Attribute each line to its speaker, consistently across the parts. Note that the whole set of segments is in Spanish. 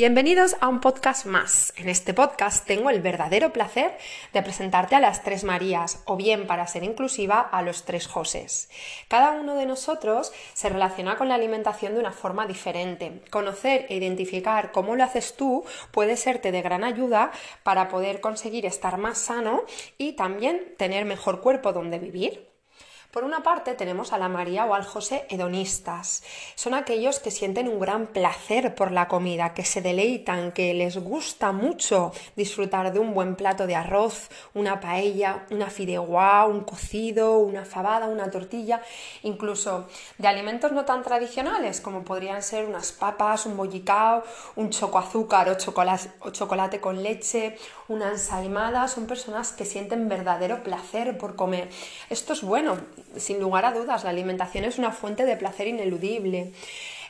Speaker 1: Bienvenidos a un podcast más. En este podcast tengo el verdadero placer de presentarte a las tres Marías, o bien para ser inclusiva, a los tres Josés. Cada uno de nosotros se relaciona con la alimentación de una forma diferente. Conocer e identificar cómo lo haces tú puede serte de gran ayuda para poder conseguir estar más sano y también tener mejor cuerpo donde vivir. Por una parte tenemos a la María o al José hedonistas. Son aquellos que sienten un gran placer por la comida, que se deleitan, que les gusta mucho disfrutar de un buen plato de arroz, una paella, una fideuá, un cocido, una fabada, una tortilla, incluso de alimentos no tan tradicionales como podrían ser unas papas, un bollicao, un choco azúcar o chocolate, o chocolate con leche, una ensaimada. Son personas que sienten verdadero placer por comer. Esto es bueno, sin lugar a dudas, la alimentación es una fuente de placer ineludible.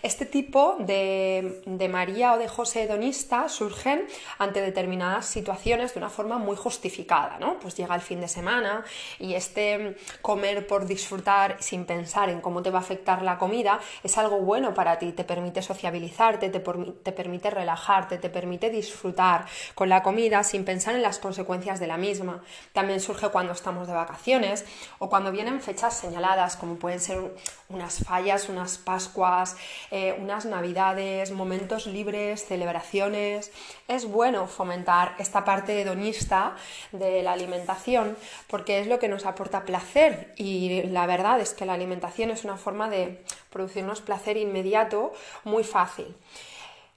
Speaker 1: Este tipo de, María o de José hedonista surgen ante determinadas situaciones de una forma muy justificada, ¿no? Pues llega el fin de semana y este comer por disfrutar sin pensar en cómo te va a afectar la comida es algo bueno para ti, te permite sociabilizarte, te, te permite relajarte, te permite disfrutar con la comida sin pensar en las consecuencias de la misma. También surge cuando estamos de vacaciones o cuando vienen fechas señaladas, como pueden ser unas fallas, unas Pascuas, eh, unas navidades, momentos libres, celebraciones. Es bueno fomentar esta parte hedonista de la alimentación porque es lo que nos aporta placer y la verdad es que la alimentación es una forma de producirnos placer inmediato muy fácil.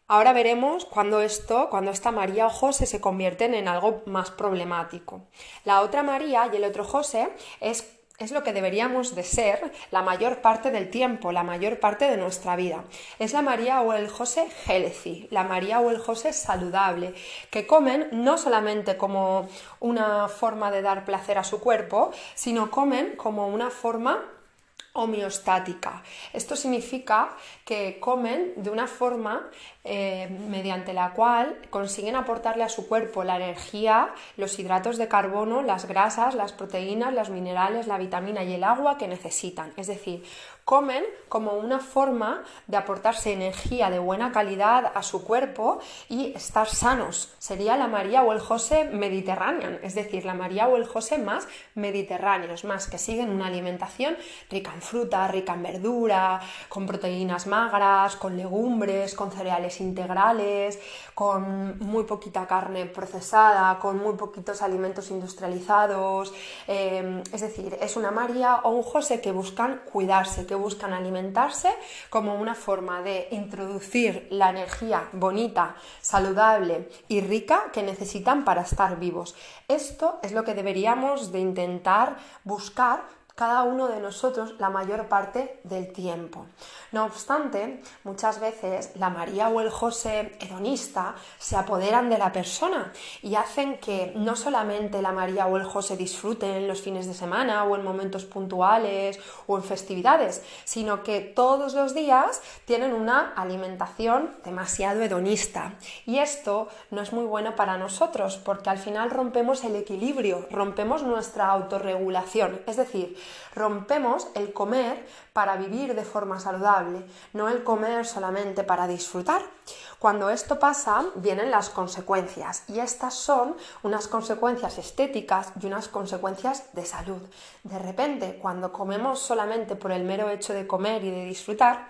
Speaker 1: Ahora veremos cuando esto, cuando esta María o José se convierten en algo más problemático. La otra María y el otro José es es lo que deberíamos de ser la mayor parte del tiempo, la mayor parte de nuestra vida. Es la María o el José healthy, la María o el José saludable, que comen no solamente como una forma de dar placer a su cuerpo, sino comen como una forma homeostática. Esto significa que comen de una forma eh, mediante la cual consiguen aportarle a su cuerpo la energía, los hidratos de carbono, las grasas, las proteínas, los minerales, la vitamina y el agua que necesitan. Es decir, comen como una forma de aportarse energía de buena calidad a su cuerpo y estar sanos. Sería la María o el José mediterráneo, es decir, la María o el José más mediterráneos, más que siguen una alimentación rica en fruta, rica en verdura, con proteínas magras, con legumbres, con cereales integrales, con muy poquita carne procesada, con muy poquitos alimentos industrializados. Eh, es decir, es una María o un José que buscan cuidarse, buscan alimentarse como una forma de introducir la energía bonita, saludable y rica que necesitan para estar vivos. Esto es lo que deberíamos de intentar buscar cada uno de nosotros la mayor parte del tiempo. No obstante, muchas veces la María o el José hedonista se apoderan de la persona y hacen que no solamente la María o el José disfruten los fines de semana o en momentos puntuales o en festividades, sino que todos los días tienen una alimentación demasiado hedonista. Y esto no es muy bueno para nosotros porque al final rompemos el equilibrio, rompemos nuestra autorregulación. Es decir, rompemos el comer para vivir de forma saludable, no el comer solamente para disfrutar. Cuando esto pasa, vienen las consecuencias y estas son unas consecuencias estéticas y unas consecuencias de salud. De repente, cuando comemos solamente por el mero hecho de comer y de disfrutar,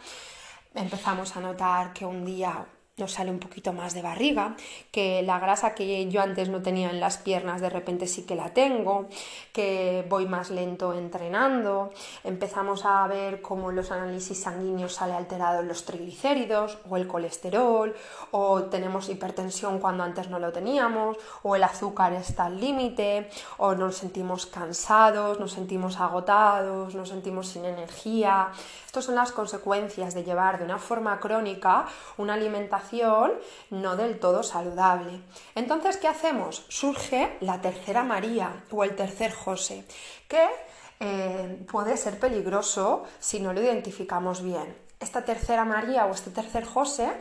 Speaker 1: empezamos a notar que un día nos sale un poquito más de barriga, que la grasa que yo antes no tenía en las piernas de repente sí que la tengo, que voy más lento entrenando, empezamos a ver cómo los análisis sanguíneos sale alterados los triglicéridos o el colesterol, o tenemos hipertensión cuando antes no lo teníamos, o el azúcar está al límite, o nos sentimos cansados, nos sentimos agotados, nos sentimos sin energía. Estas son las consecuencias de llevar de una forma crónica una alimentación no del todo saludable. Entonces, ¿qué hacemos? Surge la tercera María o el tercer José, que eh, puede ser peligroso si no lo identificamos bien. Esta tercera María o este tercer José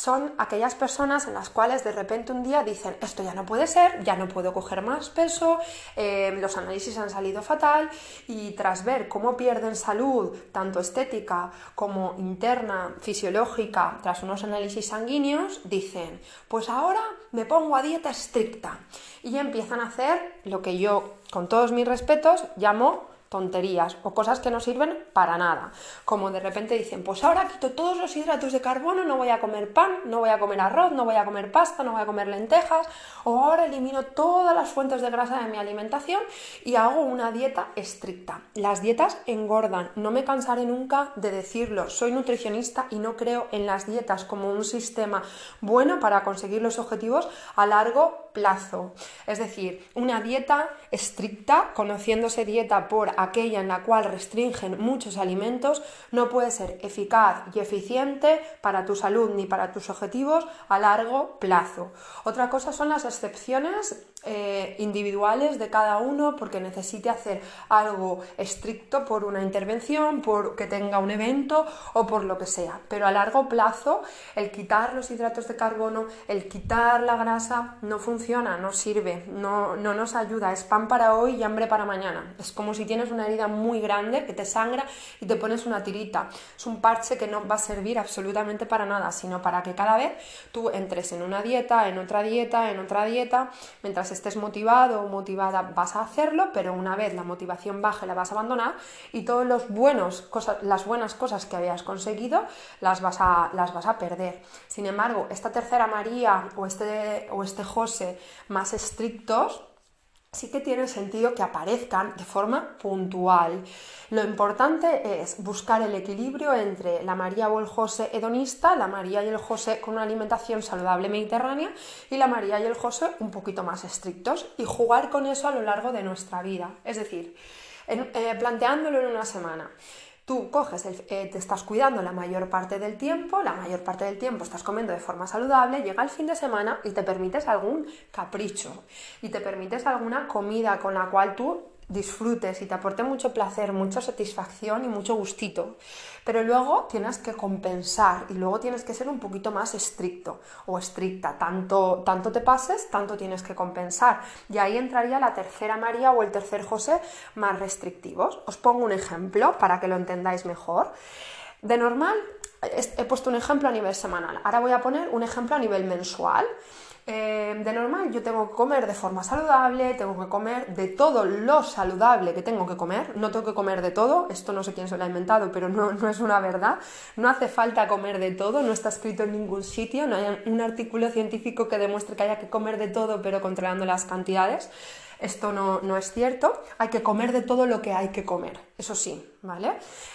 Speaker 1: son aquellas personas en las cuales de repente un día dicen, esto ya no puede ser, ya no puedo coger más peso, eh, los análisis han salido fatal y tras ver cómo pierden salud, tanto estética como interna, fisiológica, tras unos análisis sanguíneos, dicen, pues ahora me pongo a dieta estricta y empiezan a hacer lo que yo, con todos mis respetos, llamo tonterías o cosas que no sirven para nada. Como de repente dicen, pues ahora quito todos los hidratos de carbono, no voy a comer pan, no voy a comer arroz, no voy a comer pasta, no voy a comer lentejas, o ahora elimino todas las fuentes de grasa de mi alimentación y hago una dieta estricta. Las dietas engordan, no me cansaré nunca de decirlo, soy nutricionista y no creo en las dietas como un sistema bueno para conseguir los objetivos a largo plazo. Es decir, una dieta estricta, conociéndose dieta por aquella en la cual restringen muchos alimentos, no puede ser eficaz y eficiente para tu salud ni para tus objetivos a largo plazo. Otra cosa son las excepciones eh, individuales de cada uno porque necesite hacer algo estricto por una intervención, por que tenga un evento o por lo que sea. Pero a largo plazo, el quitar los hidratos de carbono, el quitar la grasa, no funciona, no sirve, no, no nos ayuda. Es pan para hoy y hambre para mañana. Es como si tienes una herida muy grande que te sangra y te pones una tirita. Es un parche que no va a servir absolutamente para nada, sino para que cada vez tú entres en una dieta, en otra dieta, en otra dieta, mientras estés motivado o motivada vas a hacerlo, pero una vez la motivación baje la vas a abandonar y todas las buenas cosas que habías conseguido las vas, a, las vas a perder. Sin embargo, esta tercera María o este, o este José más estrictos, sí que tiene sentido que aparezcan de forma puntual. Lo importante es buscar el equilibrio entre la María o el José hedonista, la María y el José con una alimentación saludable mediterránea y la María y el José un poquito más estrictos y jugar con eso a lo largo de nuestra vida. Es decir, eh, planteándolo en una semana. Tú coges, eh, te estás cuidando la mayor parte del tiempo, la mayor parte del tiempo estás comiendo de forma saludable, llega el fin de semana y te permites algún capricho y te permites alguna comida con la cual tú disfrutes y te aporte mucho placer, mucha satisfacción y mucho gustito. Pero luego tienes que compensar y luego tienes que ser un poquito más estricto o estricta. Tanto, tanto te pases, tanto tienes que compensar. Y ahí entraría la tercera María o el tercer José más restrictivos. Os pongo un ejemplo para que lo entendáis mejor. De normal, he puesto un ejemplo a nivel semanal. Ahora voy a poner un ejemplo a nivel mensual. Eh, de normal yo tengo que comer de forma saludable, tengo que comer de todo lo saludable que tengo que comer, no tengo que comer de todo, esto no sé quién se lo ha inventado, pero no, no es una verdad, no hace falta comer de todo, no está escrito en ningún sitio, no hay un artículo científico que demuestre que haya que comer de todo pero controlando las cantidades. Esto no, no es cierto, hay que comer de todo lo que hay que comer, eso sí, ¿vale?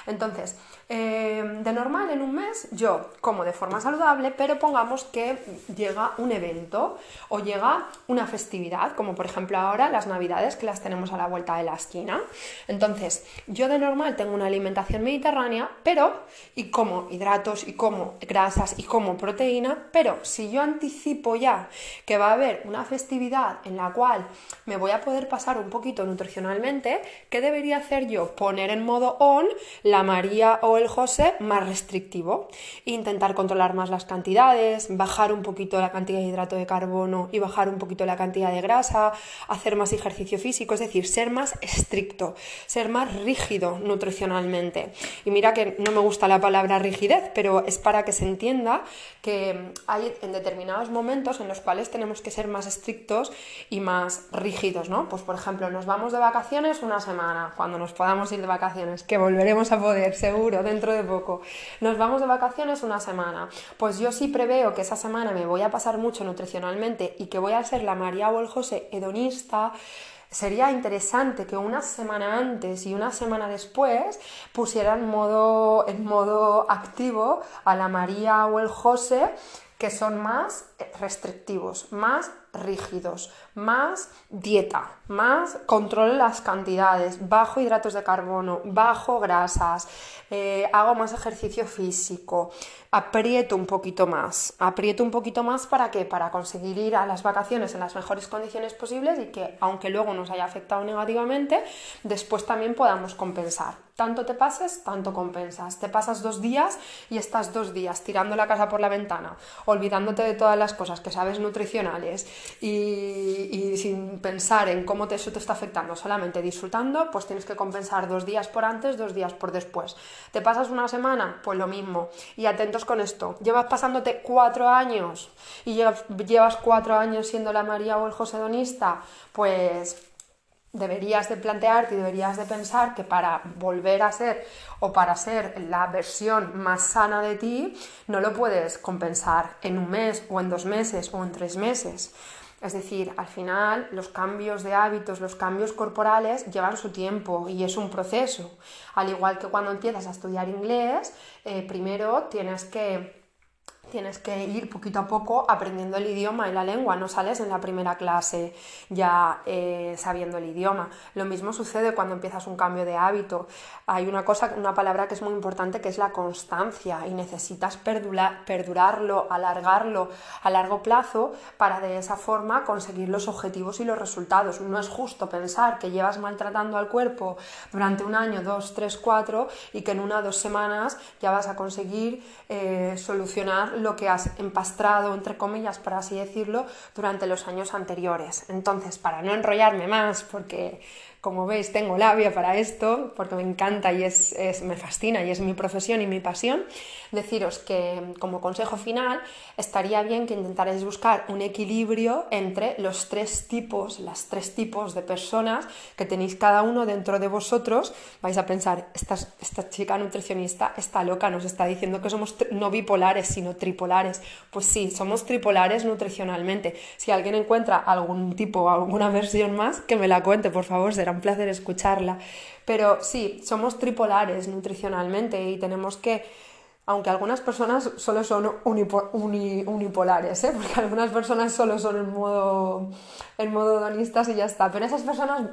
Speaker 1: Entonces, eh, de normal en un mes yo como de forma saludable, pero pongamos que llega un evento o llega una festividad, como por ejemplo ahora las navidades que las tenemos a la vuelta de la esquina. Entonces, yo de normal tengo una alimentación mediterránea, pero y como hidratos y como grasas y como proteína, pero si yo anticipo ya que va a haber una festividad en la cual me voy a poder pasar un poquito nutricionalmente, ¿qué debería hacer yo? Poner en modo on la María o el José más restrictivo. Intentar controlar más las cantidades, bajar un poquito la cantidad de hidrato de carbono y bajar un poquito la cantidad de grasa, hacer más ejercicio físico, es decir, ser más estricto, ser más rígido nutricionalmente. Y mira que no me gusta la palabra rigidez, pero es para que se entienda que hay en determinados momentos en los cuales tenemos que ser más estrictos y más rígidos, ¿no? Pues por ejemplo, nos vamos de vacaciones una semana, cuando nos podamos ir vacaciones, que volveremos a poder, seguro, dentro de poco. Nos vamos de vacaciones una semana. Pues yo sí preveo que esa semana me voy a pasar mucho nutricionalmente y que voy a ser la María o el José hedonista sería interesante que una semana antes y una semana después pusieran modo, en modo activo a la María o el José que son más restrictivos, más rígidos, más dieta, más control de las cantidades, bajo hidratos de carbono, bajo grasas, eh, hago más ejercicio físico, aprieto un poquito más, aprieto un poquito más para que para conseguir ir a las vacaciones en las mejores condiciones posibles y que aunque luego nos haya afectado negativamente, después también podamos compensar. Tanto te pases, tanto compensas. Te pasas dos días y estás dos días tirando la casa por la ventana, olvidándote de todas las cosas que sabes nutricionales y, sin pensar en cómo te, eso te está afectando, solamente disfrutando, pues tienes que compensar dos días por antes, dos días por después. ¿Te pasas una semana? Pues lo mismo. Y atentos con esto. Llevas pasándote cuatro años y llevas, llevas cuatro años siendo la María o el José Donista, pues deberías de plantearte y deberías de pensar que para volver a ser o para ser la versión más sana de ti, no lo puedes compensar en un mes o en dos meses o en tres meses. Es decir, al final los cambios de hábitos, los cambios corporales llevan su tiempo y es un proceso. Al igual que cuando empiezas a estudiar inglés, eh, primero tienes que tienes que ir poquito a poco aprendiendo el idioma y la lengua, no sales en la primera clase ya eh, sabiendo el idioma. Lo mismo sucede cuando empiezas un cambio de hábito. Hay una cosa, una palabra que es muy importante que es la constancia y necesitas perdurarlo, alargarlo a largo plazo para de esa forma conseguir los objetivos y los resultados. No es justo pensar que llevas maltratando al cuerpo durante un año, dos, tres, cuatro y que en una o dos semanas ya vas a conseguir eh, solucionar lo que has empastrado, entre comillas, por así decirlo, durante los años anteriores. Entonces, para no enrollarme más, porque como veis, tengo labia para esto, porque me encanta y es, me fascina y es mi profesión y mi pasión. Deciros que como consejo final estaría bien que intentarais buscar un equilibrio entre los tres tipos, las tres tipos de personas que tenéis cada uno dentro de vosotros. Vais a pensar, esta, esta chica nutricionista está loca, nos está diciendo que somos no bipolares, sino tripolares. Pues sí, somos tripolares nutricionalmente. Si alguien encuentra algún tipo alguna versión más, que me la cuente, por favor, será un placer escucharla. Pero sí, somos tripolares nutricionalmente y tenemos que aunque algunas personas solo son unipolares, ¿eh? porque algunas personas solo son en modo, en modo donistas y ya está, pero esas personas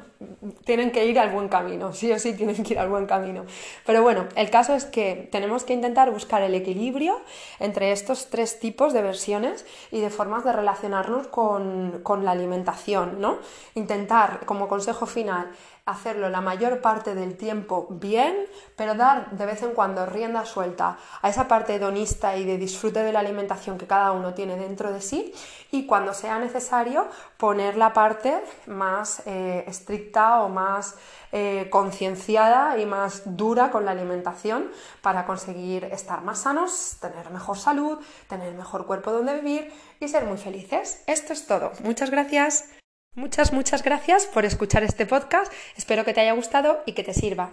Speaker 1: tienen que ir al buen camino, sí o sí tienen que ir al buen camino. Pero bueno, el caso es que tenemos que intentar buscar el equilibrio entre estos tres tipos de versiones y de formas de relacionarnos con, con la alimentación, ¿no? Intentar, como consejo final, hacerlo la mayor parte del tiempo bien, pero dar de vez en cuando rienda suelta a esa parte hedonista y de disfrute de la alimentación que cada uno tiene dentro de sí y cuando sea necesario poner la parte más eh, estricta o más eh, concienciada y más dura con la alimentación para conseguir estar más sanos, tener mejor salud, tener mejor cuerpo donde vivir y ser muy felices. Esto es todo. Muchas gracias. Muchas, muchas gracias por escuchar este podcast. Espero que te haya gustado y que te sirva.